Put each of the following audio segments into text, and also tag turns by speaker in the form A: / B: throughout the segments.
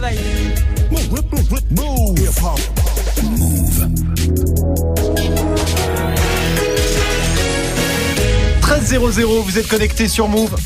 A: travail.
B: 13.00, vous êtes connecté sur Move.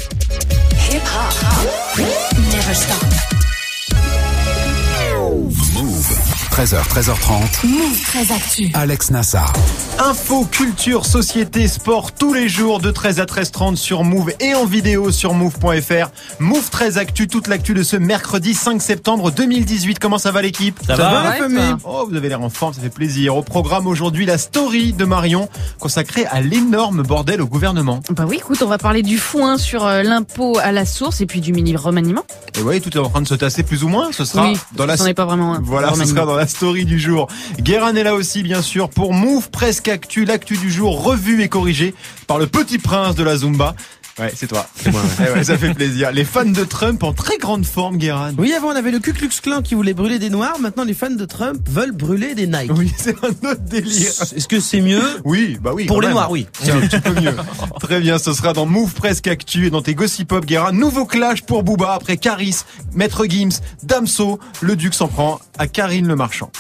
C: 13h, 13h30.
D: Move très actu.
C: Alex Nassar.
B: Info, culture, société, sport, tous les jours de 13 à 13h30 sur Move et en vidéo sur move.fr. Move 13 Actu, toute l'actu de ce mercredi 5 septembre 2018. Comment ça va l'équipe?
A: Ça, va,
B: la
A: ouais,
B: famille. Oh, vous avez l'air en forme, ça fait plaisir. Au programme aujourd'hui, la story de Marion consacrée à l'énorme bordel au gouvernement.
E: Bah oui, écoute, on va parler du foin sur euh, l'impôt à la source et puis du mini remaniement.
B: Et oui, tout est en train de se tasser plus ou moins. Ce sera
E: oui,
B: dans la
E: c'en est pas vraiment un
B: Voilà, ce sera dans la story du jour. Guérin est là aussi, bien sûr, pour Move Presque Actu, l'actu du jour revue et corrigée par le petit prince de la Zumba. Ouais, c'est toi. C'est moi. ça fait plaisir. Les fans de Trump en très grande forme, Guérin.
A: Oui, avant on avait le Ku Klux Klan qui voulait brûler des noirs. Maintenant, les fans de Trump veulent brûler des Nike.
B: Oui, c'est un autre délire.
A: Est-ce que c'est mieux
B: Oui, bah oui.
A: Pour les
B: même.
A: noirs, oui.
B: C'est un petit peu mieux. Très bien, ce sera dans Move Presque Actu et dans tes Gossip Pop, Guérin. Nouveau clash pour Booba après Caris, Maître Gims, Damso. Le Duc s'en prend à Karine Le Marchand.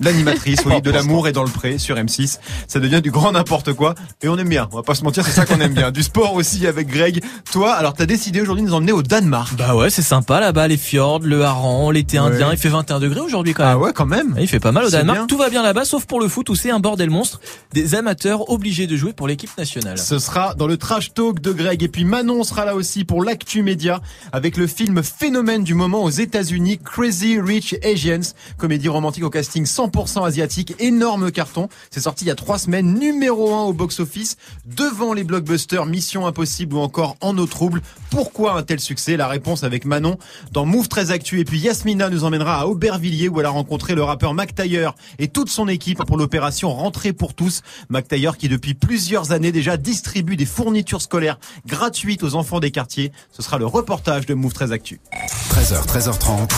B: L'animatrice, oui, de l'amour et dans le pré sur M6. Ça devient du grand n'importe quoi. Et on aime bien. On va pas se mentir, c'est ça qu'on aime bien. Du sport aussi avec Greg. Toi, alors t'as décidé aujourd'hui de nous emmener au Danemark.
F: Bah ouais, c'est sympa là-bas, les fjords, le hareng, l'été
B: Ouais.
F: indien. Il fait 21 degrés aujourd'hui quand
B: Ah
F: même.
B: ouais, quand même.
F: Il fait pas mal au Danemark.
B: bien.
F: Tout va bien là-bas, sauf pour le foot où c'est un bordel monstre. Des amateurs obligés de jouer pour l'équipe nationale.
B: Ce sera dans le trash talk de Greg. Et puis Manon sera là aussi pour l'actu média avec le film phénomène du moment aux États-Unis, Crazy Rich Asians, comédie romantique au casting 100% asiatique, énorme carton. C'est sorti il y a trois semaines, numéro un au box-office, devant les blockbusters Mission Impossible ou encore En eau trouble. Pourquoi un tel succès? La réponse avec Manon dans Move très actu. Et puis Yasmina nous emmènera à Aubervilliers où elle a rencontré le rappeur Mac Taylor et toute son équipe pour l'opération Rentrée pour tous. Mac Taylor qui depuis plusieurs années déjà distribue des fournitures scolaires gratuites aux enfants des quartiers. Ce sera le reportage de Move très actu.
C: 13h, 13h30.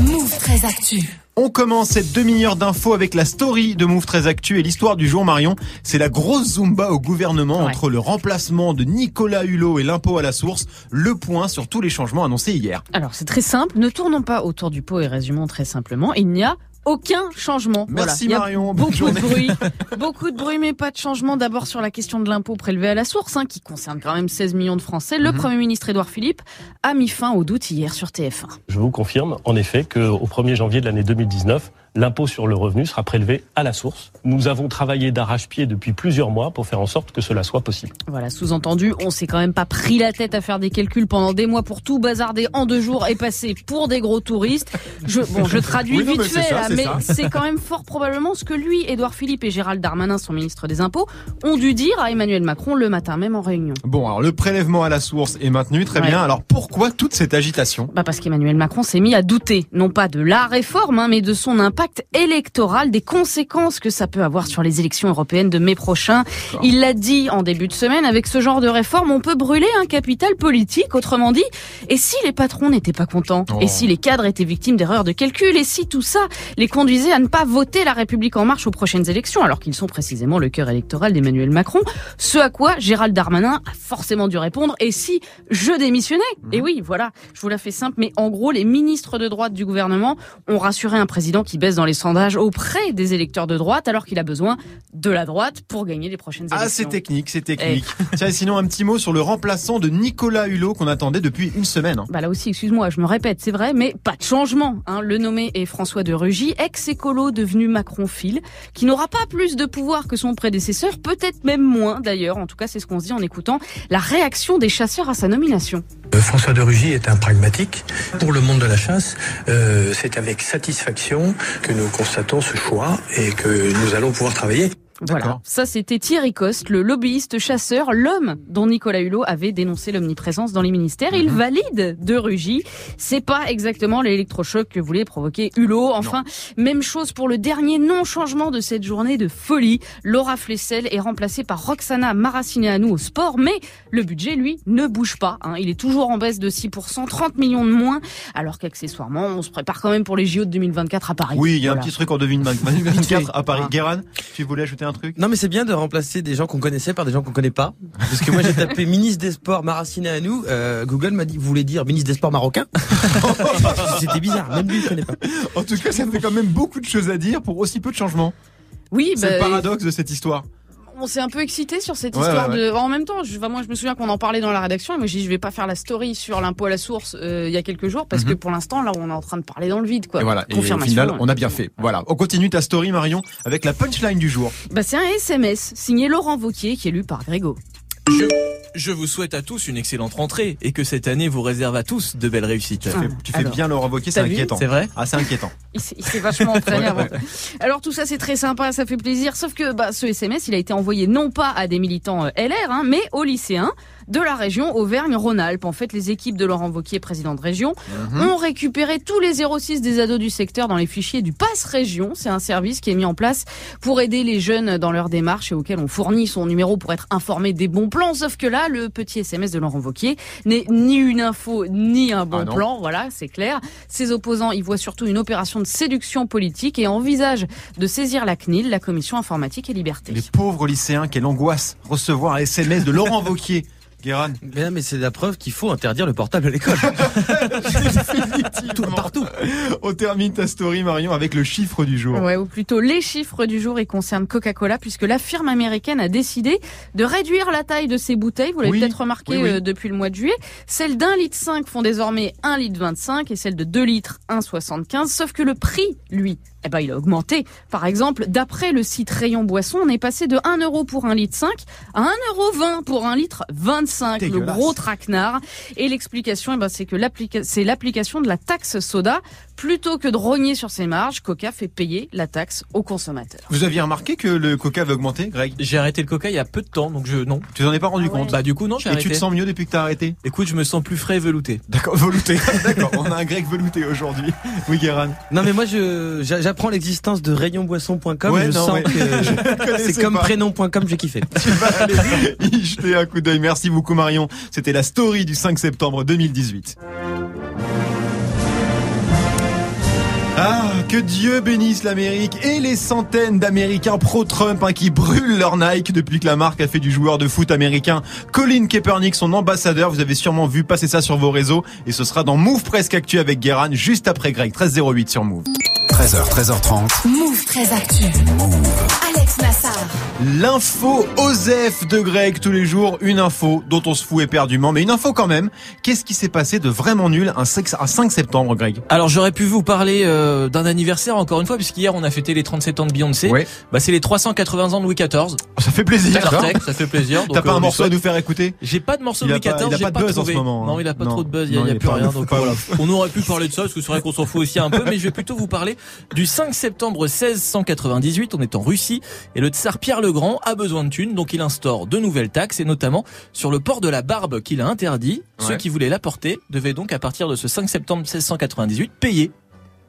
D: Move très actu.
B: On commence cette demi-heure d'infos avec la story de Move très Actu et l'histoire du jour Marion. C'est la grosse zumba au gouvernement
E: Ouais.
B: entre le remplacement de Nicolas Hulot et l'impôt à la source. Le point sur tous les changements annoncés hier.
E: Alors c'est très simple, ne tournons pas autour du pot et résumons très simplement. Il n'y a aucun changement.
B: Merci
E: voilà.
B: Marion,
E: Beaucoup de bruit, beaucoup de bruit, mais pas de changement. D'abord sur la question de l'impôt prélevé à la source, hein, qui concerne quand même 16 millions de Français.
B: Mhm.
E: Le Premier ministre Édouard Philippe a mis fin au doute hier sur TF1.
G: Je vous confirme en effet qu'au 1er janvier de l'année 2019, l'impôt sur le revenu sera prélevé à la source. Nous avons travaillé d'arrache-pied depuis plusieurs mois pour faire en sorte que cela soit possible.
E: Voilà, sous-entendu, on s'est quand même pas pris la tête à faire des calculs pendant des mois pour tout bazarder en deux jours et passer pour des gros touristes. Je, bon, je traduis
B: Oui, non,
E: vite fait,
B: ça,
E: là, mais c'est quand même fort probablement ce que lui, Édouard Philippe et Gérald Darmanin, son ministre des Impôts, ont dû dire à Emmanuel Macron le matin même en réunion.
B: Bon, alors le prélèvement à la source est maintenu, très
E: Ouais.
B: bien. Alors pourquoi toute cette agitation?
E: Bah parce qu'Emmanuel Macron s'est mis à douter, non pas de la réforme, hein, mais de son impact électoral, des conséquences que ça peut avoir sur les élections européennes de mai prochain. Il l'a dit en début de semaine, avec ce genre de réforme, on peut brûler un capital politique, autrement dit. Et si les patrons n'étaient pas contents
B: Oh.
E: Et si les cadres étaient victimes d'erreurs de calcul Et si tout ça les conduisait à ne pas voter la République en marche aux prochaines élections, alors qu'ils sont précisément le cœur électoral d'Emmanuel Macron Ce à quoi Gérald Darmanin a forcément dû répondre, et si je démissionnais? Et oui, voilà, je vous la fais simple, mais en gros, les ministres de droite du gouvernement ont rassuré un président qui baisse dans les sondages auprès des électeurs de droite, alors qu'il a besoin de la droite pour gagner les prochaines élections.
B: Ah, c'est technique, c'est technique. Tiens, et sinon un petit mot sur le remplaçant de Nicolas Hulot qu'on attendait depuis une semaine.
E: Bah là aussi, excuse-moi, je me répète, c'est vrai, mais pas de changement. Hein. Le nommé est François de Rugy, ex-écolo devenu Macron-fil, qui n'aura pas plus de pouvoir que son prédécesseur, peut-être même moins d'ailleurs. En tout cas, c'est ce qu'on se dit en écoutant la réaction des chasseurs à sa nomination.
H: Euh, François de Rugy est un pragmatique. Pour le monde de la chasse, euh, c'est avec satisfaction que nous constatons ce choix et que nous allons pouvoir travailler.
E: Voilà.
B: D'accord.
E: Ça, c'était Thierry Coste, le lobbyiste chasseur, l'homme dont Nicolas Hulot avait dénoncé l'omniprésence dans les ministères. Il valide de Rugy. C'est pas exactement l'électrochoc que voulait provoquer Hulot. Enfin, même chose pour le dernier non-changement de cette journée de folie. Laura Flessel est remplacée par Roxana Maracineanu au sport, mais le budget, lui, ne bouge pas. hein. Il est toujours en baisse de 6%, 30 millions de moins, alors qu'accessoirement, on se prépare quand même pour les JO de 2024 à Paris.
B: Oui, il y a un petit truc en 2024 à Paris.
E: Ah.
B: Guérin, tu voulais ajouter un un truc?
A: Non mais c'est bien de remplacer des gens qu'on connaissait par des gens qu'on connaît pas. Parce que moi j'ai tapé ministre des Sports Maraciné à nous. Euh, Google m'a dit vous voulez dire ministre des Sports marocain C'était bizarre, même lui il connaît pas.
B: En tout cas, ça fait quand même beaucoup de choses à dire pour aussi peu de changements.
E: Oui,
B: C'est le
E: bah,
B: paradoxe de cette histoire.
E: On s'est un peu excité sur cette
B: Ouais,
E: histoire
B: ouais,
E: de. En même temps, je, moi, je me souviens qu'on en parlait dans la rédaction et moi, j'ai dit, je vais pas faire la story sur l'impôt à la source euh, il y a quelques jours parce que pour l'instant, là, on est en train de parler dans le vide, quoi.
B: Mhm. Et voilà. Et au final, on a bien fait. Voilà. On continue ta story, Marion, avec la punchline du jour.
E: Bah, c'est un SMS signé Laurent Vauquier qui est lu par Grégo.
F: Je, je vous souhaite à tous une excellente rentrée et que cette année vous réserve à tous de belles réussites.
B: Tu fais, tu fais
E: alors.
B: bien Laurent Wauquiez, c'est inquiétant.
F: C'est vrai
B: Ah, c'est inquiétant.
E: Il s'est vachement entraîné avant. Alors tout ça c'est très sympa, ça fait plaisir. Sauf que bah, ce SMS il a été envoyé non pas à des militants euh, LR, hein, mais aux lycéens de la région Auvergne-Rhône-Alpes. En fait, les équipes de Laurent Wauquiez, président de région,
B: Mhm.
E: ont récupéré tous les 06 des ados du secteur dans les fichiers du Pass Région. C'est un service qui est mis en place pour aider les jeunes dans leur démarche et auquel on fournit son numéro pour être informé des bons plans. Sauf que là, le petit SMS de Laurent Wauquiez n'est ni une info ni un bon
B: Ah
E: plan. Voilà, c'est clair. Ses opposants y voient surtout une opération de séduction politique et envisagent de saisir la CNIL, la Commission informatique et liberté.
B: Les pauvres lycéens, quelle angoisse. Recevoir un SMS de Laurent Wauquiez. Guéran.
A: Mais, non, mais c'est la preuve qu'il faut interdire le portable à l'école. Tout, partout.
B: On termine ta story, Marion, avec le chiffre du jour.
E: Ouais, ou plutôt les chiffres du jour, ils concernent Coca-Cola, puisque la firme américaine a décidé de réduire la taille de ses bouteilles. Vous l'avez
B: Oui,
E: peut-être remarqué
B: oui, oui.
E: euh, depuis le mois de juillet. Celles d'un litre 5 font désormais 1 litre 25 et celles de 2 litres 1,75. Sauf que le prix, lui, eh ben, il a augmenté. Par exemple, d'après le site Rayon Boisson, on est passé de 1 euro pour 1 litre 5 à 1 euro 20 pour 1 litre 25. Le gros traquenard. Et l'explication, eh ben, c'est que c'est l'application de la taxe soda. Plutôt que de rogner sur ses marges, Coca fait payer la taxe aux consommateurs.
B: Vous aviez remarqué que le coca avait augmenté, Greg?
F: J'ai arrêté le coca il y a peu de temps, donc je non.
B: Tu t'en es pas rendu
E: Ah ouais.
B: compte?
F: Bah du coup non, j'ai
B: Et
F: arrêté.
B: tu te sens mieux depuis que t'as arrêté?
F: Écoute, je me sens plus frais et velouté.
B: D'accord, velouté. D'accord, on a un Greg velouté aujourd'hui. Oui, Guéran.
A: Non mais moi je j'apprends l'existence de rayonboisson.com.
B: Ouais,
A: je
B: non,
A: sens
B: ouais.
A: que c'est comme prénom.com, j'ai kiffé.
B: Tu vas aller y jeter un coup d'œil. Merci beaucoup, Marion. C'était la story du 5 septembre 2018. Que Dieu bénisse l'Amérique et les centaines d'Américains pro-Trump hein, qui brûlent leur Nike depuis que la marque a fait du joueur de foot américain Colin Kaepernick son ambassadeur. Vous avez sûrement vu passer ça sur vos réseaux et ce sera dans Move Presque Actu avec Guéran juste après Greg 1308 sur Move.
C: 13h, 13h30.
D: Move très actu. Alex Nassar.
B: L'info OSEF de Greg tous les jours, une info dont on se fout éperdument, mais une info quand même. Qu'est-ce qui s'est passé de vraiment nul un 5, un 5 septembre, Greg?
F: Alors j'aurais pu vous parler euh, d'un anniversaire encore une fois, puisqu'hier on a fêté les 37 ans de Beyoncé.
B: Ouais.
F: Bah c'est les 380 ans de Louis XIV.
B: Ça fait plaisir.
F: Star Trek, ça fait plaisir.
B: T'as pas
F: euh,
B: un
F: on lui
B: morceau à nous faire écouter?
F: J'ai pas de morceau de Louis XIV,
B: il a
F: j'ai
B: pas de buzz en ce moment, hein.
F: Non, il a pas
B: Non.
F: trop de buzz, il y a,
B: Non,
F: il y a
B: il est
F: plus rien. Donc
B: pas
F: voilà. On aurait pu parler de ça, parce que c'est vrai qu'on s'en fout aussi un peu, mais je vais plutôt vous parler du 5 septembre 1698. On est en Russie et le tsar Pierre le Grand a besoin de thunes, donc il instaure de nouvelles taxes et notamment sur le port de la barbe qu'il a interdit. Ceux qui voulaient la porter devaient donc à partir de ce 5 septembre 1698 payer.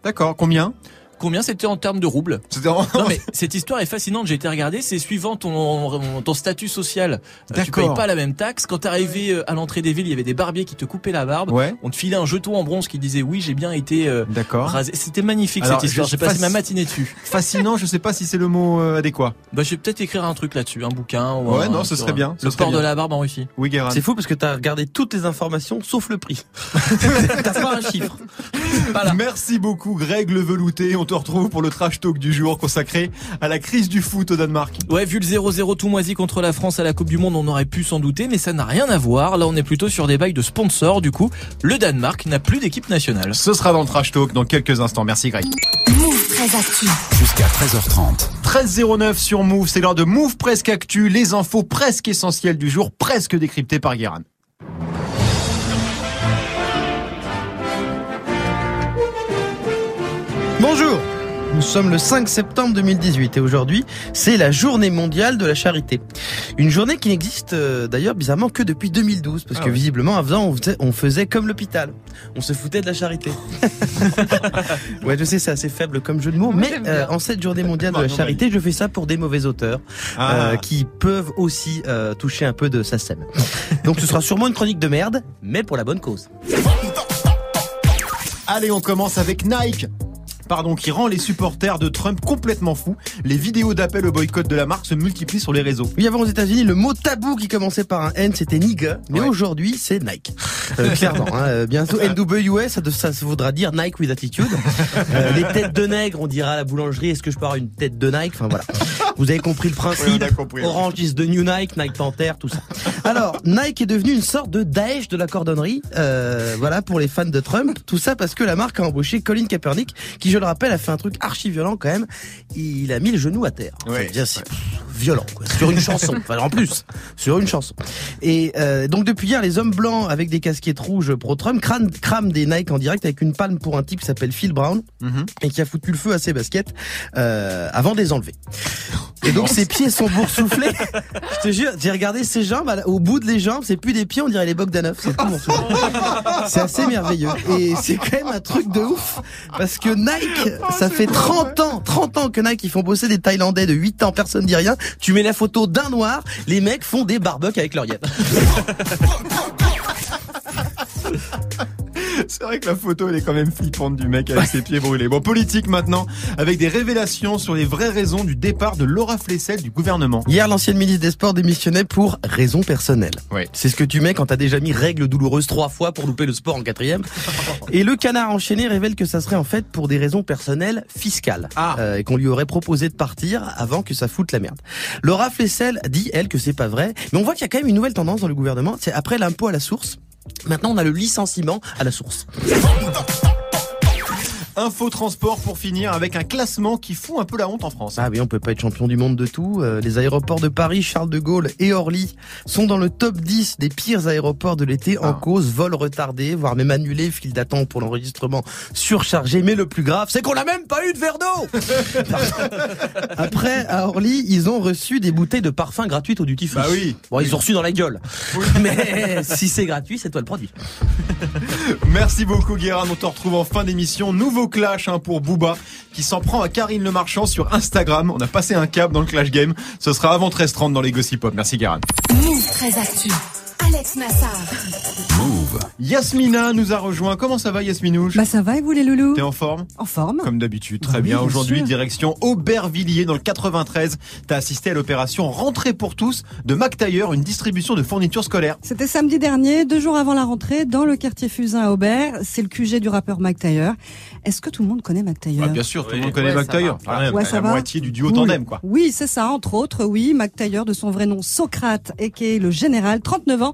B: D'accord, combien?
F: Combien c'était en termes de roubles
B: C'était en-
F: Non mais cette histoire est fascinante, j'ai été regarder, c'est suivant ton, ton statut social. Euh, Tu payes pas la même taxe. Quand t'arrivais euh, à l'entrée des villes, il y avait des barbiers qui te coupaient la barbe.
B: Ouais,
F: On te filait un jeton en bronze qui disait oui j'ai bien été euh,
B: d'accord.
F: rasé. C'était magnifique
B: Alors,
F: cette histoire, j'ai passé ma matinée dessus.
B: Fascinant, je sais pas si c'est le mot euh, adéquat.
F: Bah je vais peut-être écrire un truc là-dessus, un bouquin. Ou
B: Ouais,
F: un-
B: non, ce serait bien,
F: Le
B: serait
F: port de la barbe en Russie.
B: Oui.
A: C'est fou parce que t'as regardé toutes les informations sauf le prix. t'as pas un chiffre.
F: Voilà.
B: Merci beaucoup, Greg le velouté. On te retrouve pour le trash talk du jour consacré à la crise du foot au Danemark.
F: Ouais, vu le 0-0 tout moisi contre la France à la Coupe du Monde, on aurait pu s'en douter, mais ça n'a rien à voir. Là, on est plutôt sur des bails de sponsors. Du coup, le Danemark n'a plus d'équipe nationale.
B: Ce sera dans le trash talk dans quelques instants. Merci, Greg.
D: Move très actu.
C: Jusqu'à 13h30.
B: 13.09 sur Move, c'est l'heure de Move Presque Actu, les infos presque essentielles du jour, presque décryptées par Guérin.
A: Bonjour. Nous sommes le 5 septembre 2018 et aujourd'hui, c'est la journée mondiale de la charité. Une journée qui n'existe euh, d'ailleurs bizarrement que depuis 2012 parce
B: Ah
A: que
B: ouais.
A: visiblement avant on faisait, on faisait comme l'hôpital. On se foutait de la charité. ouais, je sais, c'est assez faible comme jeu de mots,
E: Moi,
A: mais euh, en cette journée mondiale de la charité, je fais ça pour des mauvais auteurs
B: Ah.
A: euh, qui peuvent aussi euh, toucher un peu de sa sème. Donc ce sera sûrement une chronique de merde, mais pour la bonne cause.
B: Allez, on commence avec Nike. Pardon, qui rend les supporters de Trump complètement fous. Les vidéos d'appel au boycott de la marque se multiplient sur les réseaux.
A: Oui, avant aux États-Unis, le mot tabou qui commençait par un N, c'était nigga, mais
B: Ouais.
A: aujourd'hui, c'est Nike. Euh, clairement, hein, euh, bientôt NWS, ça, ça, ça voudra dire Nike with attitude. Euh, les têtes de nègre, on dira à la boulangerie, est-ce que je peux avoir une tête de Nike? Enfin voilà. Vous avez compris le principe.
B: Oui, compris.
A: Orange is the new Nike, Nike Panther, tout ça. Alors, Nike est devenu une sorte de Daesh de la cordonnerie, euh, voilà, pour les fans de Trump. Tout ça parce que la marque a embauché Colin Kaepernick, qui, je le rappelle, a fait un truc archi violent quand même. Il a mis le genou à terre.
B: Ouais.
A: Enfin, c'est pff, violent, quoi. Sur une chanson. Enfin, en plus, sur une chanson. Et euh, donc depuis hier, les hommes blancs avec des casquettes rouges pro-Trump crament, crament des Nike en direct avec une palme pour un type qui s'appelle Phil Brown
B: Mhm.
A: et qui a foutu le feu à ses baskets euh, avant de les enlever. Et donc ses pieds sont boursouflés. Je te jure, j'ai regardé ses jambes, au bout de les jambes, c'est plus des pieds, on dirait les Bogdanov. C'est tout boursouflé. C'est assez merveilleux. Et c'est quand même un truc de ouf. Parce que Nike, ça fait 30 ans, 30 ans que Nike, ils font bosser des Thaïlandais de 8 ans, personne dit rien. Tu mets la photo d'un noir, les mecs font des barbecues avec leur.
B: C'est vrai que la photo, elle est quand même flippante du mec avec ses pieds brûlés. Bon, politique maintenant, avec des révélations sur les vraies raisons du départ de Laura Flessel du gouvernement.
A: Hier, l'ancienne ministre des Sports démissionnait pour raison personnelle.
B: Ouais.
A: C'est ce que tu mets quand t'as déjà mis règle douloureuse trois fois pour louper le sport en quatrième. Et le canard enchaîné révèle que ça serait en fait pour des raisons personnelles fiscales.
B: Ah.
A: Euh, et qu'on lui aurait proposé de partir avant que ça foute la merde. Laura Flessel dit, elle, que c'est pas vrai. Mais on voit qu'il y a quand même une nouvelle tendance dans le gouvernement. C'est après l'impôt à la source. Maintenant, on a le licenciement à la source.
B: Info transport pour finir avec un classement qui fout un peu la honte en France.
A: Ah oui, on peut pas être champion du monde de tout. Euh, les aéroports de Paris, Charles de Gaulle et Orly sont dans le top 10 des pires aéroports de l'été en
B: Ah.
A: cause vols retardés, voire même annulés, file d'attente pour l'enregistrement surchargé. Mais le plus grave, c'est qu'on n'a même pas eu de verre d'eau Après, à Orly, ils ont reçu des bouteilles de parfum gratuites au duty free.
B: Bah oui.
A: Bon, ils ont reçu dans la gueule. Mais si c'est gratuit, c'est toi le produit.
B: Merci beaucoup Guérin, on te retrouve en fin d'émission. Nouveau clash hein, pour Booba qui s'en prend à Karine Le Marchand sur Instagram. On a passé un cap dans le clash game. Ce sera avant 13h30 dans les Gossip Pop. Merci Guérin.
D: Move très actu. Alex Nassar.
C: Move.
B: Yasmina nous a rejoint. Comment ça va Yasminouche
I: Bah ça va et vous les loulous
B: T'es en forme
I: En forme
B: Comme d'habitude, très
I: Bah oui,
B: bien.
I: bien
B: Aujourd'hui, direction Aubervilliers dans le 93. T'as assisté à l'opération Rentrée pour tous de Mac Tailleur, une distribution de fournitures scolaires.
I: C'était samedi dernier, deux jours avant la rentrée, dans le quartier Fusain à Aubert. C'est le QG du rappeur Mac Taylor. Est-ce que tout le monde connaît Mac Taylor
B: Ah, bien sûr, tout le
F: Oui.
B: monde connaît
A: Ouais,
B: Mac
A: ça
B: Tailleur. Ah,
I: Ouais,
B: la moitié du duo
I: Cool.
B: tandem, quoi.
I: Oui, c'est ça, entre autres, oui. Mac Taylor, de son vrai nom Socrate, et qui est le général, 39 ans.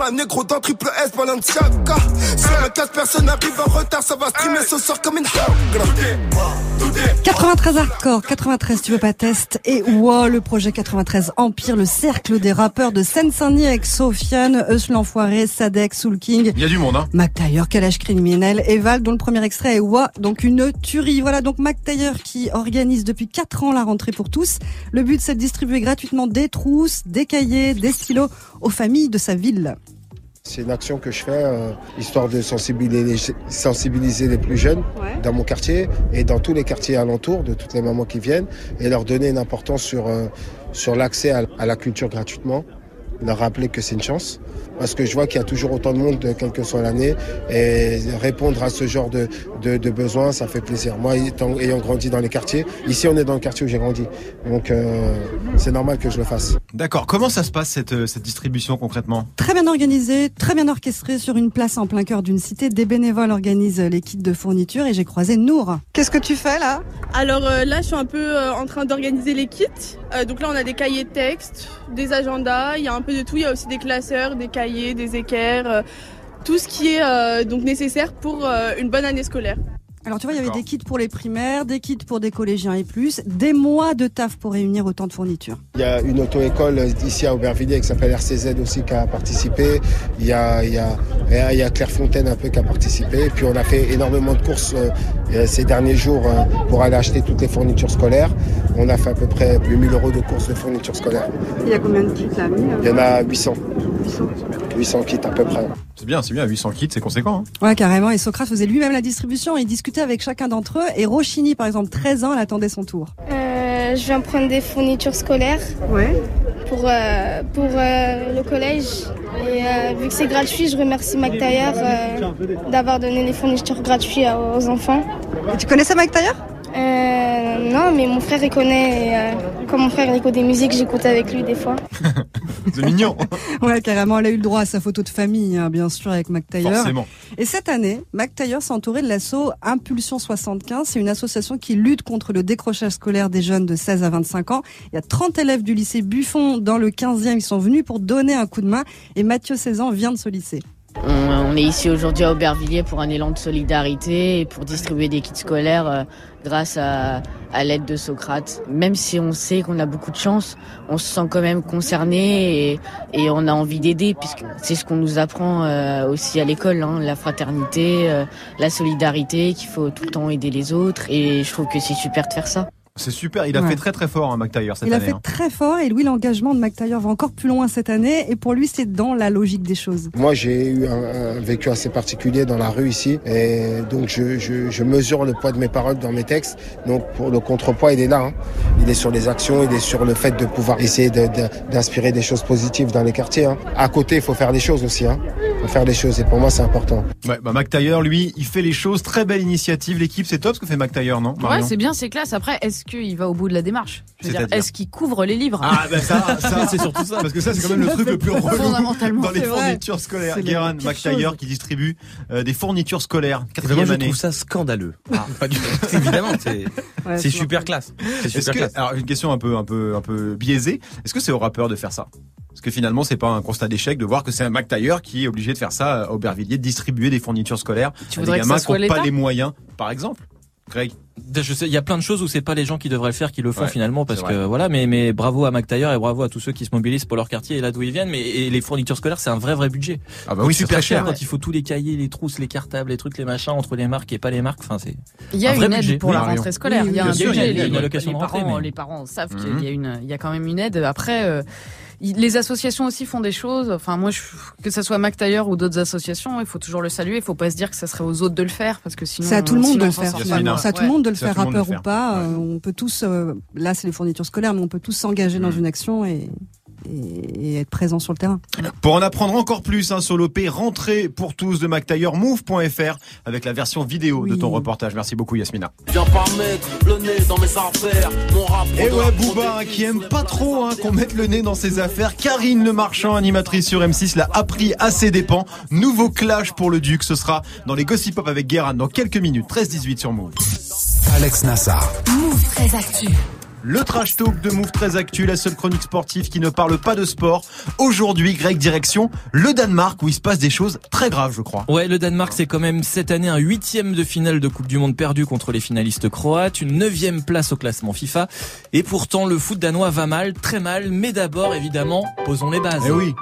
J: Scala, négro dans triple S, Balenciaga. Sur le 4 personnes arrivent en retard, ça va streamer ce soir comme une hagra.
I: 93 hardcore, 93 tu veux pas test et wow le projet 93 Empire, le cercle des rappeurs de Seine-Saint-Denis avec Sofiane, Eus l'enfoiré, Sadek, Soul King.
B: Il y a du monde, hein.
I: Mac Taylor, Kalash criminel, et Val, dont le premier extrait est Wa, donc une tuerie. Voilà donc Mac Taylor qui organise depuis 4 ans la rentrée pour tous. Le but c'est de distribuer gratuitement des trousses, des cahiers, des stylos aux familles de sa ville.
J: C'est une action que je fais euh, histoire de sensibiliser, sensibiliser les plus jeunes dans mon quartier et dans tous les quartiers alentours, de toutes les mamans qui viennent, et leur donner une importance sur, euh, sur l'accès à, à la culture gratuitement, leur rappeler que c'est une chance. Parce que je vois qu'il y a toujours autant de monde, quelle que soit l'année, et répondre à ce genre de, de, de besoins, ça fait plaisir. Moi, étant- ayant grandi dans les quartiers, ici on est dans le quartier où j'ai grandi, donc euh, c'est normal que je le fasse.
B: D'accord. Comment ça se passe cette, euh, cette distribution concrètement?
I: Très bien organisé, très bien orchestré sur une place en plein cœur d'une cité. Des bénévoles organisent les kits de fourniture et j'ai croisé Nour. Qu'est-ce que tu fais là?
K: Alors euh, là, je suis un peu euh, en train d'organiser les kits. Euh, donc là, on a des cahiers de texte, des agendas, il y a un peu de tout. Il y a aussi des classeurs, des cahiers, des équerres, euh, tout ce qui est euh, donc nécessaire pour euh, une bonne année scolaire.
I: Alors tu vois, il y avait des kits pour les primaires, des kits pour des collégiens et plus, des mois de taf pour réunir autant de fournitures.
J: Il y a une auto-école ici à Aubervilliers qui s'appelle RCZ aussi qui a participé. Il y a, il y a, il y a Clairefontaine un peu qui a participé. Et puis on a fait énormément de courses ces derniers jours euh, pour aller acheter toutes les fournitures scolaires. On a fait à peu près 8000 euros de courses de fourniture scolaire.
I: Il y a combien de kits là mis
J: Il y en a 800. 800 kits à peu près.
B: C'est bien, c'est bien, 800 kits, c'est conséquent. hein.
I: Ouais, carrément. Et Socrate faisait lui-même la distribution. Il discutait avec chacun d'entre eux. Et Rochini, par exemple, 13 ans, elle attendait son tour.
L: Euh, je viens prendre des fournitures scolaires
I: Ouais.
L: pour, euh, pour euh, le collège. Et euh, vu que c'est gratuit, je remercie McTayer euh, d'avoir donné les fournitures gratuites aux enfants.
I: Et tu connaissais Mike Taylor
L: euh, Non, mais mon frère il connaît. Et, euh, comme mon frère il écoute des musiques, j'écoute avec lui des fois.
B: C'est mignon.
I: Ouais, carrément. Elle a eu le droit à sa photo de famille, hein, bien sûr, avec Mac Taylor.
B: Forcément.
I: Et cette année, Mac Taylor s'est entouré de l'asso Impulsion 75. C'est une association qui lutte contre le décrochage scolaire des jeunes de 16 à 25 ans. Il y a 30 élèves du lycée Buffon dans le 15e. Ils sont venus pour donner un coup de main. Et Mathieu 16 ans vient de ce lycée.
M: On, est ici aujourd'hui à Aubervilliers pour un élan de solidarité et pour distribuer des kits scolaires euh, grâce à, l'aide de Socrate. Même si on sait qu'on a beaucoup de chance, on se sent quand même concerné et, et on a envie d'aider puisque c'est ce qu'on nous apprend euh, aussi à l'école, hein, la fraternité, euh, la solidarité, qu'il faut tout le temps aider les autres et je trouve que c'est super de faire ça.
B: C'est super, il a
I: Ouais.
B: fait très très fort, hein, McTayer, cette
I: Il a
B: année.
I: fait
B: hein.
I: très fort et Louis, l'engagement de Mac Taylor va encore plus loin cette année. Et pour lui, c'est dans la logique des choses.
J: Moi, j'ai eu un, un vécu assez particulier dans la rue ici, et donc je, je, je mesure le poids de mes paroles dans mes textes. Donc, pour le contrepoids, il est là. hein. Il est sur les actions, il est sur le fait de pouvoir essayer de- de- d'inspirer des choses positives dans les quartiers. hein. À côté, il faut faire des choses aussi. Hein. Il faut faire des choses, et pour moi, c'est important.
B: Ouais, bah McTayer, lui, il fait les choses. Très belle initiative. L'équipe, c'est top ce que fait McTayer, non
E: Ouais,
B: Marion
E: c'est bien, c'est classe. Après, est-ce qu'il va au bout de la démarche
B: C'est-à-dire
E: Est-ce qu'il couvre les livres
B: Ah ben ça, ça c'est surtout ça, parce que ça c'est quand même le truc le plus relou
E: Fondamentalement,
B: dans les
E: c'est vrai.
B: fournitures scolaires. Guérin McTayer qui distribue euh, des fournitures scolaires. Quatrième
A: je
B: année.
A: trouve ça scandaleux. Pas du tout. Évidemment, c'est
I: Ouais,
A: super classe. C'est super
B: que,
A: classe.
B: alors une question un peu un peu un peu biaisée. Est-ce que c'est au rappeur de faire ça? Parce que finalement c'est pas un constat d'échec de voir que c'est un McTayer qui est obligé de faire ça à Aubervilliers, de distribuer des fournitures scolaires
E: Tu
B: à des
E: voudrais que
B: gamins
E: ça soit
B: qui n'ont pas les moyens, par exemple. Greg.
F: Je sais, il y a plein de choses où c'est pas les gens qui devraient le faire qui le font
B: Ouais,
F: finalement parce que voilà, mais mais bravo à McTayer et bravo à tous ceux qui se mobilisent pour leur quartier et là d'où ils viennent. Mais et les fournitures scolaires, c'est un vrai vrai budget.
B: Ah bah oui, c'est
F: super
B: très
F: cher
B: cher.
F: quand il faut tous les cahiers, les trousses, les cartables, les trucs, les machins entre les marques et pas les marques. Enfin c'est.
E: Il y a
F: Un vrai
E: une aide
F: budget.
E: pour la rentrée scolaire.
I: Oui,
E: il y a un
F: sûr,
E: budget.
F: il y a une- allocation
E: les
F: de rentrée,
E: parents,
F: mais-
E: les parents savent
B: Mhm.
E: qu'il y a une, il y a quand même une aide. Après, euh, les associations aussi font des choses. Enfin, moi, je, que ça soit McTayer ou d'autres associations, il faut toujours le saluer. Il faut pas se dire que ça serait aux autres de le faire parce que sinon.
I: C'est à tout le monde de le faire. finalement. C'est à tout le
E: Ouais.
I: monde de le faire, rappeur ou pas.
B: Ouais.
I: Euh, On peut tous, euh, là c'est les fournitures scolaires, mais on peut tous s'engager dans
B: Mm.
I: une action et, et, et être présent sur le terrain.
B: Pour en apprendre encore plus hein, sur l'OP, rentrée pour tous de McTayer, move.fr avec la version vidéo de ton reportage. Merci beaucoup Yasmina.
N: Viens pas mettre le nez dans mes affaires. Mon rap.
B: Et ouais, Booba, hein, qui aime pas trop hein, qu'on mette le nez dans ses affaires. Karine Le Marchand, animatrice sur M6, l'a appris à ses dépens. Nouveau clash pour le Duc. Ce sera dans les Gossip Pop avec Guérin dans quelques minutes. 13-18 sur Move.
C: Alex Nassar.
D: Move très actu.
B: Le trash talk de Move très actu, la seule chronique sportive qui ne parle pas de sport. Aujourd'hui, Greg, direction le Danemark où il se passe des choses très graves, je crois.
F: Ouais, le Danemark, c'est quand même cette année un huitième de finale de Coupe du Monde perdu contre les finalistes croates, une neuvième place au classement FIFA. Et pourtant, le foot danois va mal, très mal. Mais d'abord, évidemment, posons les bases.
B: Eh oui.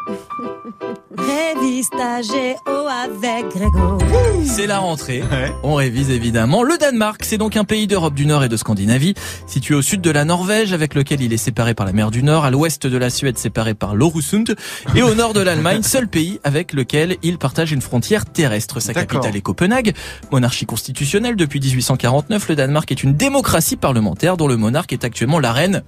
O: Révise ta géo avec Grégo.
F: C'est la rentrée.
B: Ouais.
F: On révise évidemment. Le Danemark, c'est donc un pays d'Europe du Nord et de Scandinavie, situé au sud de la Norvège, avec lequel il est séparé par la mer du Nord, à l'ouest de la Suède, séparé par l'Orusund, et au nord de l'Allemagne, seul pays avec lequel il partage une frontière terrestre. Sa capitale est Copenhague. Monarchie constitutionnelle depuis 1849, le Danemark est une démocratie parlementaire dont le monarque est actuellement la reine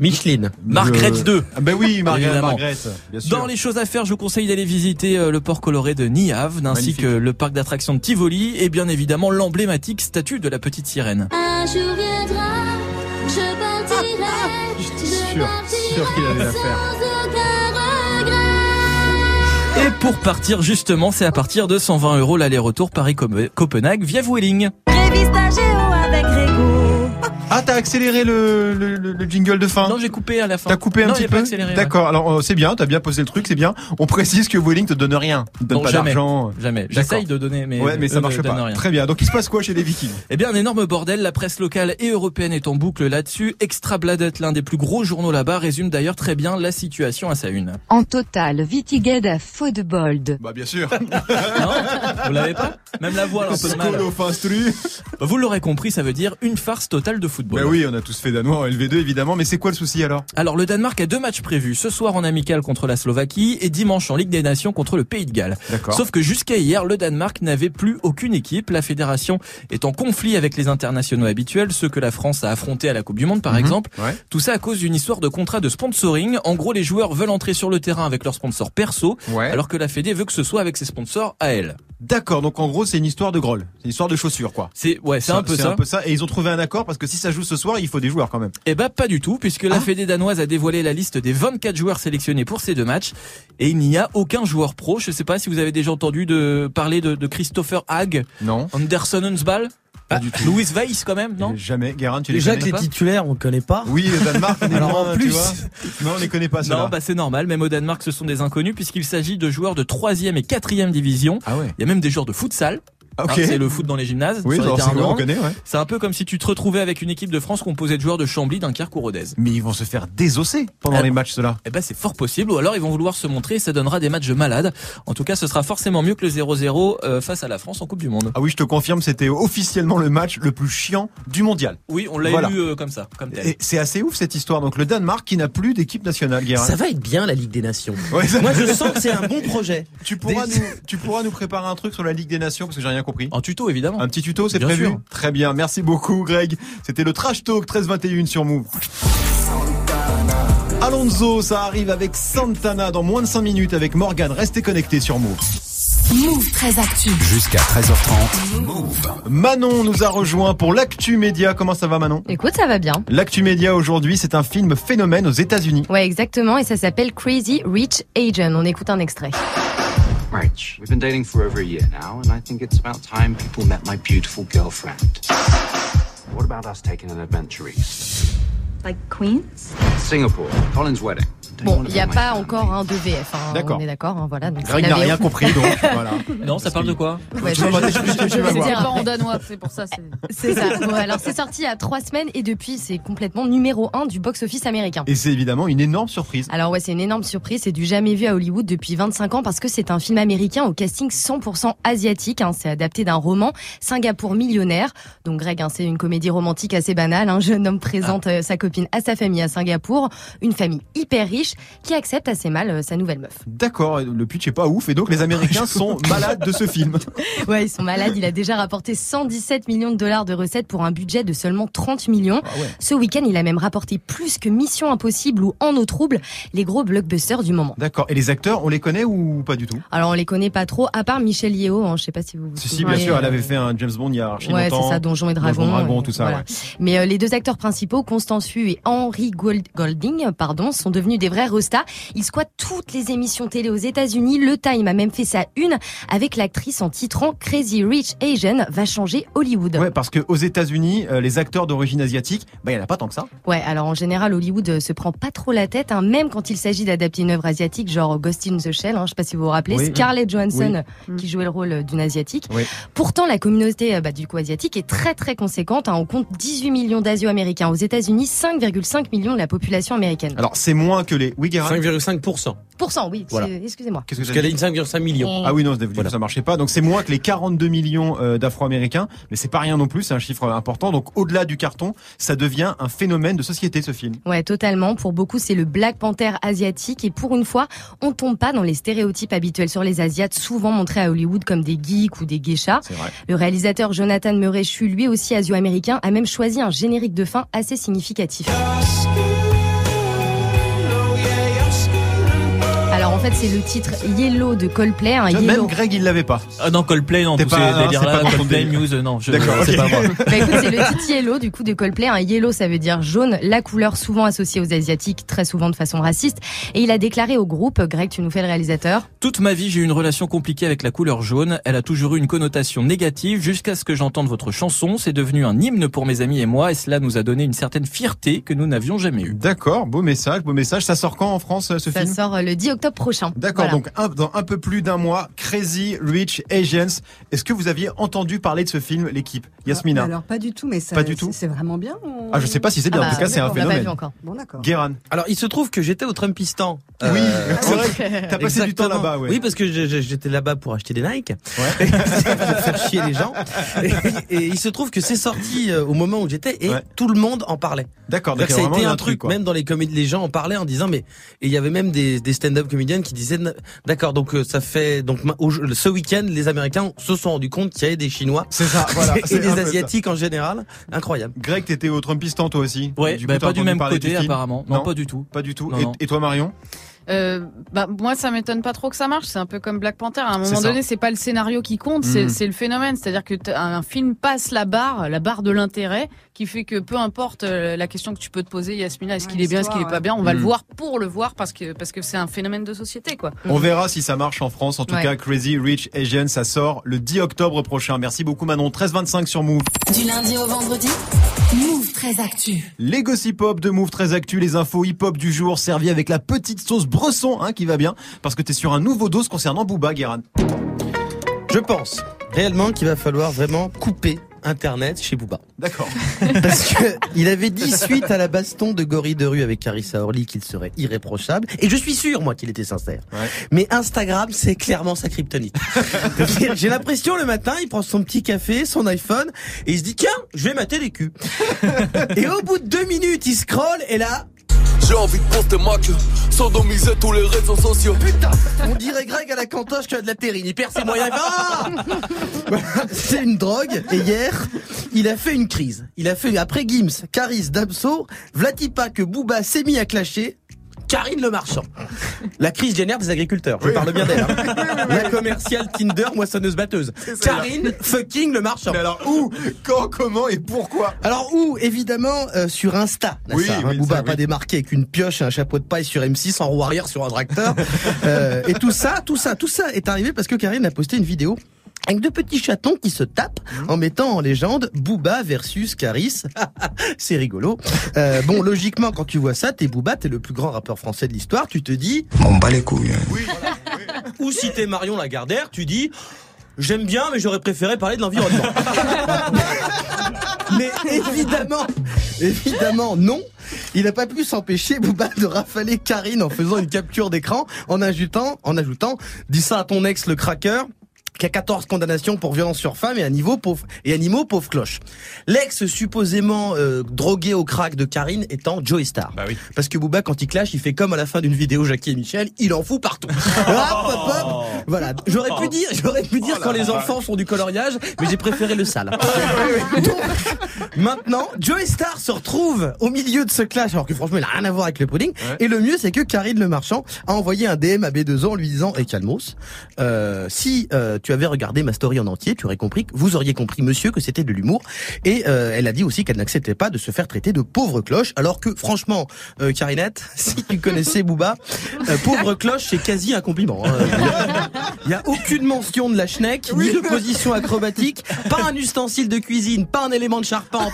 A: Micheline.
F: Margrethe
B: Le-
F: II.
B: Ah ben oui, Margaret,
F: Évidemment.
B: Margaret, bien sûr.
F: Dans les choses à faire, je vous conseille d'aller visiter euh, le port coloré de Niave, ainsi
B: Magnifique.
F: que le parc d'attractions de Tivoli, et bien évidemment l'emblématique statue de la petite sirène.
O: Un jour viendra, je partirai.
B: Sûr, sûr qu'il allait la faire.
F: Et pour partir justement, c'est à partir de 120 euros l'aller-retour Paris-Copenhague via Vueling.
O: Géo avec.
B: Ah, t'as accéléré le, le, le- le jingle de fin
F: Non, j'ai coupé à la fin.
B: T'as coupé un
F: Non,
B: petit peu
F: ouais.
B: D'accord, alors euh, c'est bien, t'as bien posé le truc, c'est bien. On précise que Vueling te donne rien, ne donne
F: Non,
B: pas
F: jamais.
B: d'argent.
F: Jamais. J'essaye de donner, mais
B: ouais, mais ça marche pas.
F: rien.
B: Très bien. Donc il se passe quoi chez les Vikings?
F: Eh bien, un énorme bordel. La presse locale et européenne est en boucle là-dessus. Extra Bladet, l'un des plus gros journaux là-bas, résume d'ailleurs très bien la situation à sa une.
P: En total, Vitiged a faux de bold.
B: Bah bien sûr.
F: Non Vous l'avez pas? Même la voix un peu de mal. Vous l'aurez compris, ça veut dire une farce totale de football.
B: Bah oui, on a tous fait danois en LV2 évidemment, mais c'est quoi le souci alors
F: Alors le Danemark a deux matchs prévus, ce soir en amical contre la Slovaquie et dimanche en Ligue des Nations contre le Pays de Galles.
B: D'accord.
F: Sauf que jusqu'à hier, le Danemark n'avait plus aucune équipe. La fédération est en conflit avec les internationaux habituels, ceux que la France a affrontés à la Coupe du Monde par
B: Mhm.
F: exemple.
B: Ouais.
F: Tout ça à cause d'une histoire de contrat de sponsoring. En gros, les joueurs veulent entrer sur le terrain avec leurs sponsors perso,
B: Ouais.
F: alors que la Fédé veut que ce soit avec ses sponsors à elle.
B: D'accord, donc en gros c'est une histoire de groll, c'est une histoire de chaussures quoi.
F: C'est ouais, c'est un peu
B: C'est
F: ça.
B: un peu ça, et ils ont trouvé un accord parce que si ça joue ce soir, il faut des joueurs quand même.
F: Eh ben pas du tout, puisque la
B: Ah.
F: Fédé danoise a dévoilé la liste des 24 joueurs sélectionnés pour ces deux matchs, et il n'y a aucun joueur pro. Je sais pas si vous avez déjà entendu de parler de, de Christopher Hag,
B: Non.
F: Anderson Hunsball,
B: Pas du tout.
F: Louis Weiss quand même, non
B: Jamais. Guérin, tu les
A: Déjà que les
F: pas
A: titulaires, on connaît pas.
B: Oui, le Danemark, on est
A: Alors,
B: loin,
A: en
B: tu
A: plus-
B: vois. Non, on les connaît pas.
F: Non, bah c'est normal. Même au Danemark, ce sont des inconnus puisqu'il s'agit de joueurs de troisième et quatrième division.
B: Ah ouais.
F: Il y a même des joueurs de futsal.
B: Ok.
F: Hein, c'est le foot dans les gymnases.
B: Oui, alors, c'est
F: de
B: quoi, on
F: hand.
B: connaît, ouais.
F: C'est un peu comme si tu te retrouvais avec une équipe de France composée de joueurs de Chambly, Dunkerque ou Rodez.
B: Mais ils vont se faire désosser pendant
F: Ah.
B: les matchs, ceux-là.
F: Eh ben c'est fort possible, ou alors ils vont vouloir se montrer et ça donnera des matchs de malades. En tout cas, ce sera forcément mieux que le 0-0 euh, face à la France en Coupe du Monde.
B: Ah oui, je te confirme, c'était officiellement le match le plus chiant du mondial.
F: Oui, on l'a
B: Voilà.
F: élu euh, comme ça, comme tel.
B: Et c'est assez ouf cette histoire. Donc le Danemark qui n'a plus d'équipe nationale, Guérin.
A: Ça va être bien la Ligue des Nations.
B: Ouais, ça-
A: Moi, je sens que c'est un bon projet.
B: Tu pourras,
A: Des-
B: nous, tu pourras nous préparer un truc sur la Ligue des Nations parce que j'ai rien compris.
F: En tuto évidemment.
B: Un petit tuto, c'est
F: Bien
B: prévu
F: sûr.
B: Très bien, merci beaucoup Greg. C'était le Trash Talk 1321 sur Move. Alonso, ça arrive avec Santana dans moins de 5 minutes avec Morgan. Restez connectés sur Move.
D: Move très actu.
C: Jusqu'à 13h30. Move.
B: Manon nous a rejoint pour l'actu média. Comment ça va Manon?
Q: Écoute, ça va bien.
B: L'actu média aujourd'hui, c'est un film phénomène aux États-Unis.
Q: Ouais, exactement, et ça s'appelle Crazy Rich Asian. On écoute un extrait.
R: March. We've been dating for over a year now, and I think it's about time people met my beautiful girlfriend. What about us taking an adventure east?
S: Like Queens?
R: Singapore, Colin's wedding.
Q: Bon, il n'y a pas encore un de VF, hein,
B: D'accord.
Q: on est d'accord, hein, voilà. donc
B: Greg n'a rien compris donc voilà.
F: Non, ça parle de quoi
Q: Ouais,
B: pas voir.
E: en danois, c'est pour ça. c'est-
Q: ça. Bon, alors c'est sorti il y a trois semaines et depuis c'est complètement numéro un du box-office américain.
B: Et c'est évidemment une énorme surprise.
Q: Alors ouais, c'est une énorme surprise, c'est du jamais vu à Hollywood depuis 25 ans parce que c'est un film américain au casting 100% asiatique. hein. C'est adapté d'un roman, Singapour millionnaire. Donc Greg, hein, c'est une comédie romantique assez banale. Un jeune homme présente euh, sa copine à sa famille à Singapour, une famille hyper riche qui accepte assez mal euh, sa nouvelle meuf.
B: D'accord, le pitch est pas ouf et donc les Américains sont malades de ce film.
Q: Ouais, ils sont malades. Il a déjà rapporté 117 millions de dollars de recettes pour un budget de seulement 30 millions.
B: Ah ouais.
Q: Ce week-end, il a même rapporté plus que Mission Impossible ou En eau trouble, les gros blockbusters du moment.
B: D'accord. Et les acteurs, on les connaît ou pas du tout?
Q: Alors on les connaît pas trop, à part Michelle Yeoh. hein, je sais pas si vous vous
B: Si, si, bien sûr, elle avait fait un James Bond il y a archi
Q: Ouais,
B: longtemps.
Q: c'est ça, Donjons et Dragons.
B: Dragon,
Q: ouais,
B: tout ça,
Q: voilà.
B: ouais.
Q: Mais euh, les deux acteurs principaux, Constance Et Henry Gold- Golding, pardon, sont devenus des vrais rostas. Ils squattent toutes les émissions télé aux États-Unis. Le Time a même fait sa une avec l'actrice en titrant Crazy Rich Asian va changer Hollywood.
B: Ouais, parce que aux États-Unis, euh, les acteurs d'origine asiatique, bah il y en a pas tant que ça.
Q: Ouais, alors en général, Hollywood euh, se prend pas trop la tête, hein, même quand il s'agit d'adapter une œuvre asiatique, genre Ghost in the Shell, hein, je sais pas si vous vous rappelez,
B: Oui.
Q: Scarlett Johansson euh, qui jouait le rôle euh, d'une asiatique.
B: Oui.
Q: Pourtant, la communauté bah, du coup asiatique est très très conséquente. hein. On compte 18 millions d'Asio-Américains aux États-Unis, 5,5 millions de la population américaine.
B: Alors c'est moins que les. Oui, Guérin
A: 5,5%.
Q: Pourcent, oui.
A: Voilà.
Q: c'est- Excusez-moi.
B: Qu'est-ce que
A: Parce qu'elle
B: dit
A: 5,5 millions.
B: Ah oui, non, coup, ça marchait pas. Donc c'est moins que les 42 millions euh, d'Afro-Américains, mais c'est pas rien non plus, c'est un chiffre important. Donc au-delà du carton, ça devient un phénomène de société ce film.
Q: Ouais, totalement. Pour beaucoup, c'est le Black Panther asiatique. Et pour une fois, on tombe pas dans les stéréotypes habituels sur les Asiates, souvent montrés à Hollywood comme des geeks ou des geishas.
B: C'est vrai.
Q: Le réalisateur Jonathan Meurechu, lui aussi asio-américain, a même choisi un générique de fin assez significatif. Alors en fait, c'est le titre Yellow de Coldplay. Yellow.
B: Même Greg, il l'avait pas.
F: Ah non, Coldplay, non,
B: T'es pas- non,
F: délires-là,
B: c'est pas ton
F: Coldplay. News, non, je,
B: D'accord,
F: c'est pas moi.
Q: Bah écoute, c'est le titre Yellow du coup de Coldplay. Un yellow, ça veut dire jaune, la couleur souvent associée aux asiatiques, très souvent de façon raciste. Et il a déclaré au groupe, Greg, tu nous fais le réalisateur.
F: Toute ma vie, j'ai eu une relation compliquée avec la couleur jaune. Elle a toujours eu une connotation négative jusqu'à ce que j'entende votre chanson. C'est devenu un hymne pour mes amis et moi et cela nous a donné une certaine fierté que nous n'avions jamais eue.
B: D'accord, beau message, beau message. Ça sort quand en France euh, ce
Q: Ça
B: film?
Q: sort euh, le 10 octobre prochain.
B: D'accord,
Q: Voilà.
B: donc un- dans un peu plus d'un mois, Crazy Rich Asians. Est-ce que vous aviez entendu parler de ce film, l'équipe Yasmina
I: Ah, Alors pas du tout, mais ça,
B: Pas du
I: c'est-
B: tout
I: C'est vraiment bien. ou-
B: Ah, je sais pas si c'est bien.
I: Ah
B: en
I: bah,
B: tout cas, c'est un
I: d'accord, on l'a pas
B: phénomène.
I: vu encore. Bon, d'accord.
B: Guéran.
A: Alors, il se trouve que j'étais au Trumpistan.
B: Oui,
A: Euh,
B: c'est vrai t'as passé du temps là-bas, ouais.
A: Oui, parce que j'étais là-bas pour acheter des Nike. pour faire chier les gens. Et, et il se trouve que c'est sorti euh, au moment où j'étais et tout le monde en parlait.
B: D'accord,
A: Donc ça a
B: vraiment
A: été un truc,
B: quoi.
A: même dans les comédies, les gens en parlaient en disant mais et il y avait même des, des stand-up qui disaient d'accord donc euh, ça fait donc ce week-end les Américains se sont rendus compte qu'il y avait des Chinois
B: C'est ça, voilà,
A: et des
B: ça.
A: Asiatiques en général incroyable.
B: Greg, t'étais au Trumpistan toi aussi
F: Ouais,
B: Du
F: bah,
B: coup,
F: pas du même côté, apparemment. Non, pas du tout.
B: Pas du tout.
F: Non,
B: Et-
F: non.
B: Et, toi, Marion?
E: Euh, bah, moi, ça m'étonne pas trop que ça marche. C'est un peu comme Black Panther. À un moment donné, c'est pas le scénario qui compte, c'est c'est le phénomène. C'est-à-dire que un film passe la barre, la barre de l'intérêt, qui fait que peu importe euh, la question que tu peux te poser, Yasmina, est-ce qu'il est bien, est-ce qu'il est pas bien, on va le voir pour le voir parce que parce que c'est un phénomène de société, quoi.
B: On verra si ça marche en France. En tout
E: Ouais.
B: cas, Crazy Rich Asian, ça sort le 10 octobre prochain. Merci beaucoup Manon. 13-25 sur Move.
D: Du lundi au vendredi, Move
B: Les gossip hop de Move très actu, les infos hip hop du jour servis avec la petite sauce bresson hein, qui va bien parce que t'es sur un nouveau dos concernant Booba, Guéran.
A: Je pense réellement qu'il va falloir vraiment couper Internet chez Booba.
B: D'accord.
A: Parce que il avait dit suite à la baston de Gorille de rue avec Carissa Orly qu'il serait irréprochable. Et je suis sûr, moi, qu'il était sincère. Mais Instagram, c'est clairement sa kryptonite. J'ai l'impression le matin, il prend son petit café, son iPhone, et il se dit, tiens, je vais mater les culs. et au bout de deux minutes, il scrolle, et là,
N: J'ai envie de poster ma queue, sodomiser tous les réseaux sociaux.
A: Putain, on dirait Greg à la cantoche qui a de la terrine. Il perd ses moyens. Ah C'est une drogue. Et hier, il a fait une crise. Il a fait, après Gims, Caris, Damso, Vlatipa que Booba s'est mis à clasher. Karine Le Marchand. La crise génère des agriculteurs. Je parle bien d'elle. hein. La commerciale Tinder, moissonneuse batteuse. Karine fucking Le Marchand.
B: Mais alors où, quand, comment et pourquoi?
A: Alors où Évidemment euh, sur Insta.
B: Oui,
A: Nassar, hein.
B: oui,
A: Booba
B: ça,
A: a pas démarqué avec une pioche et un chapeau de paille sur M6 en roue arrière sur un tracteur. Euh, et tout ça, tout ça, tout ça est arrivé parce que Karine a posté une vidéo avec deux petits chatons qui se tapent en mettant en légende Booba versus Caris. C'est rigolo. Euh, bon, logiquement, quand tu vois ça, t'es Booba, t'es le plus grand rappeur français de l'histoire, tu te dis...
S: On bat les couilles. hein.
A: Ou si t'es Marion Lagardère, tu dis... J'aime bien, mais j'aurais préféré parler de l'environnement. mais évidemment, évidemment, non. Il n'a pas pu s'empêcher, Booba, de rafaler Karine en faisant une capture d'écran, en ajoutant, en ajoutant, dis ça à ton ex le cracker, qui a 14 condamnations pour violence sur femme et, à niveau pauvre, et animaux pauvre cloche. L'ex supposément euh, drogué au crack de Karine étant Joey Star.
B: Bah oui.
A: Parce que Booba, quand il clash, il fait comme à la fin d'une vidéo Jackie et Michel, il en fout partout. Hop, hop, hop. Voilà. J'aurais pu dire, j'aurais pu dire quand les enfants font du coloriage, mais j'ai préféré le sale. Donc, maintenant, Joey Star se retrouve au milieu de ce clash, alors que franchement, il n'a rien à voir avec le pudding. Et le mieux, c'est que Karine Le Marchand a envoyé un DM à B2O en lui disant, et calmos, euh, si euh, tu avais regardé ma story en entier, tu aurais compris, que vous auriez compris, monsieur, que c'était de l'humour. Et euh, elle a dit aussi qu'elle n'acceptait pas de se faire traiter de pauvre cloche, alors que franchement, euh, Karinette, si tu connaissais Booba, euh, pauvre cloche, c'est quasi un compliment. hein. Il n'y a aucune mention de la schneck, ni de position acrobatique, pas un ustensile de cuisine, pas un élément de charpente,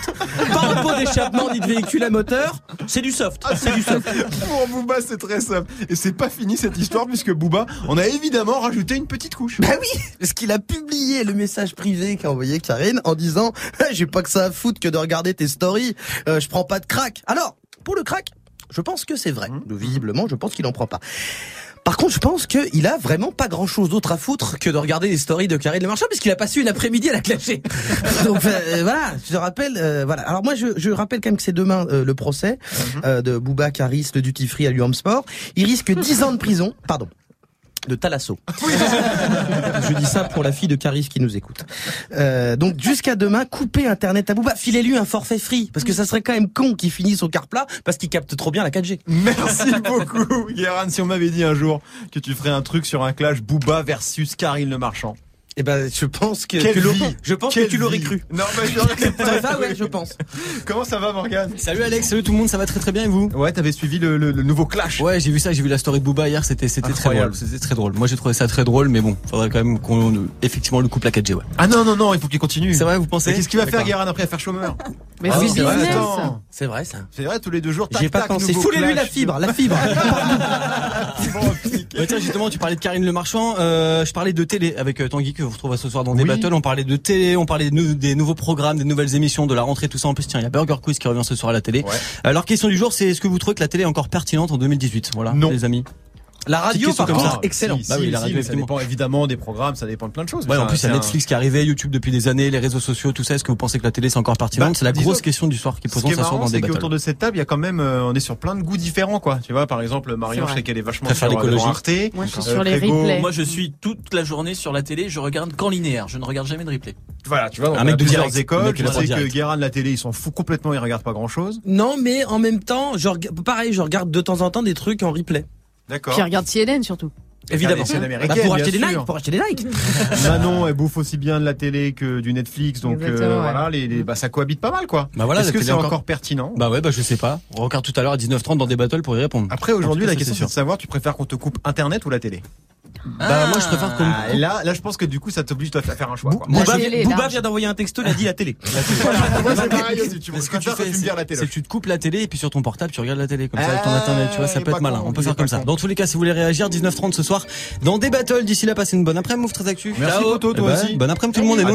A: pas un pot d'échappement ni de véhicule à moteur. C'est du soft. C'est du soft.
B: Pour Booba, c'est très simple. Et c'est pas fini cette histoire puisque Booba, on a évidemment rajouté une petite couche.
A: Bah oui, parce qu'il a publié le message privé qu'a envoyé Karine en disant Eh, j'ai pas que ça à foutre que de regarder tes stories, euh, je prends pas de crack. Alors, pour le crack, je pense que c'est vrai. Visiblement, je pense qu'il en prend pas. Par contre, je pense qu'il a vraiment pas grand chose d'autre à foutre que de regarder les stories de Karine Le Marchand, puisqu'il a passé une après-midi à la clasher. Donc euh, voilà, je te rappelle, euh, voilà. Alors moi, je, je rappelle quand même que c'est demain euh, le procès euh, de Bouba Caris, le duty free à Luam Sport. Il risque 10 ans de prison, pardon, de Talasso. Je dis ça pour la fille de Caris qui nous écoute. Euh, donc jusqu'à demain, coupez Internet à Booba. Filez-lui un forfait free, parce que ça serait quand même con qu'il finisse au car plat, parce qu'il capte trop bien la 4G.
B: Merci beaucoup, Guéran. Si on m'avait dit un jour que tu ferais un truc sur un clash Booba versus Karine Le Marchand.
A: Eh ben, je pense que
B: Quelle
A: tu l'aurais- je pense
B: Quelle
A: que tu l'aurais cru.
B: Non, mais je
A: Ça, ouais, je pense.
B: Comment ça va, Morgane?
T: Salut Alex, salut tout le monde, ça va très très bien et vous?
B: Ouais, t'avais suivi le, le- le nouveau clash.
T: Ouais, j'ai vu ça, j'ai vu la story de Booba hier, c'était c'était très drôle, c'était très drôle. Moi j'ai trouvé ça très drôle, mais bon, faudrait quand même qu'on effectivement le couple la 4G, ouais.
B: Ah non, non, non, il faut qu'il continue.
T: C'est vrai, vous pensez?
B: Qu'est-ce qu'il va faire. Guérin, après à faire chômeur?
E: Mais
B: Ah
E: c'est
B: oui, c'est vrai.
A: C'est vrai ça.
B: C'est vrai, tous les deux jours,
A: J'y ai
B: tac,
A: pas
B: tac,
A: pensé. Foulez-lui la fibre, la fibre.
T: Ouais, tiens, justement, tu parlais de Karine Le Marchand. Euh, je parlais de télé avec euh, Tanguy que vous retrouvez ce soir dans des battles. On parlait de télé, on parlait de nou- des nouveaux programmes, des nouvelles émissions, de la rentrée, tout ça. En plus, tiens, il y a Burger Quiz qui revient ce soir à la télé. Alors, question du jour, c'est est-ce que vous trouvez que la télé est encore pertinente en 2018 Voilà,
B: Non.
T: les amis.
A: La radio, par
T: comme
A: contre,
T: ça.
A: excellent.
B: Si,
T: Bah oui,
B: si,
T: la radio,
B: ça
T: évidemment.
B: dépend évidemment des programmes, ça dépend de plein de choses.
T: Ouais, en plus, il y a
B: un-
T: Netflix qui est arrivé, YouTube depuis des années, les réseaux sociaux, tout ça. Est-ce que vous pensez que la télé c'est encore pertinente
B: Bah,
T: C'est la grosse
B: que
T: question du soir qui
B: Ce
T: posons
B: qui est marrant, c'est qu'autour de cette table, il y a quand même, euh, on est sur plein de goûts différents, quoi. Tu vois, par exemple, Marion, je sais qu'elle est vachement
T: Préfère
B: sur, euh, Arte.
E: Moi, je suis
B: Euh,
E: sur les replays.
F: Moi, je suis toute la journée sur la télé, je regarde qu'en linéaire, je ne regarde jamais de replay.
B: Voilà, tu vois,
T: Un
B: on
T: mec de
B: plusieurs écoles. Je sais que. Guérin de la télé, il s'en fout complètement, il regarde pas grand chose.
A: Non, mais en même temps, je reg- pareil, je regarde de temps en temps des trucs en replay.
B: D'accord.
E: Puis regarde CNN surtout.
A: Évidemment. Bah, pour acheter des. Nike, pour acheter des Nike.
B: Manon, elle bouffe aussi bien de la télé que du Netflix, donc euh, voilà, les, les- bah, ça cohabite pas mal, quoi.
T: Bah voilà,
B: Est-ce que c'est encore...
T: encore-
B: pertinent?
T: Bah ouais, bah je sais pas. On regarde tout à l'heure à 19h30 dans des battles pour y répondre.
B: Après, aujourd'hui, la question,
T: c'est
B: de savoir, tu préfères qu'on te coupe Internet ou la télé?
T: Bah moi je préfère qu'on
B: Ah, et là, là, je pense que du coup, ça t'oblige toi à faire un choix. Quoi.
A: Booba, Booba vient d'envoyer un texto, il a dit la télé.
B: Moi, c'est pareil aussi. Tu
T: Mais ce que tu fais, c'est
B: dire la télé.
T: c'est que tu te coupes la télé et puis sur ton portable tu regardes la télé comme ça avec ton
B: Ah,
T: internet, tu vois, ça peut être
B: pas
T: malin. On peut faire comme ça. Dans tous les cas, si vous voulez réagir, 19h30 ce soir dans des battles. D'ici là, passez une bonne après-midi, Move très actu.
B: Merci,
T: Ciao.
B: Toi
T: Eh ben,
B: aussi.
T: Bonne après-midi tout le monde et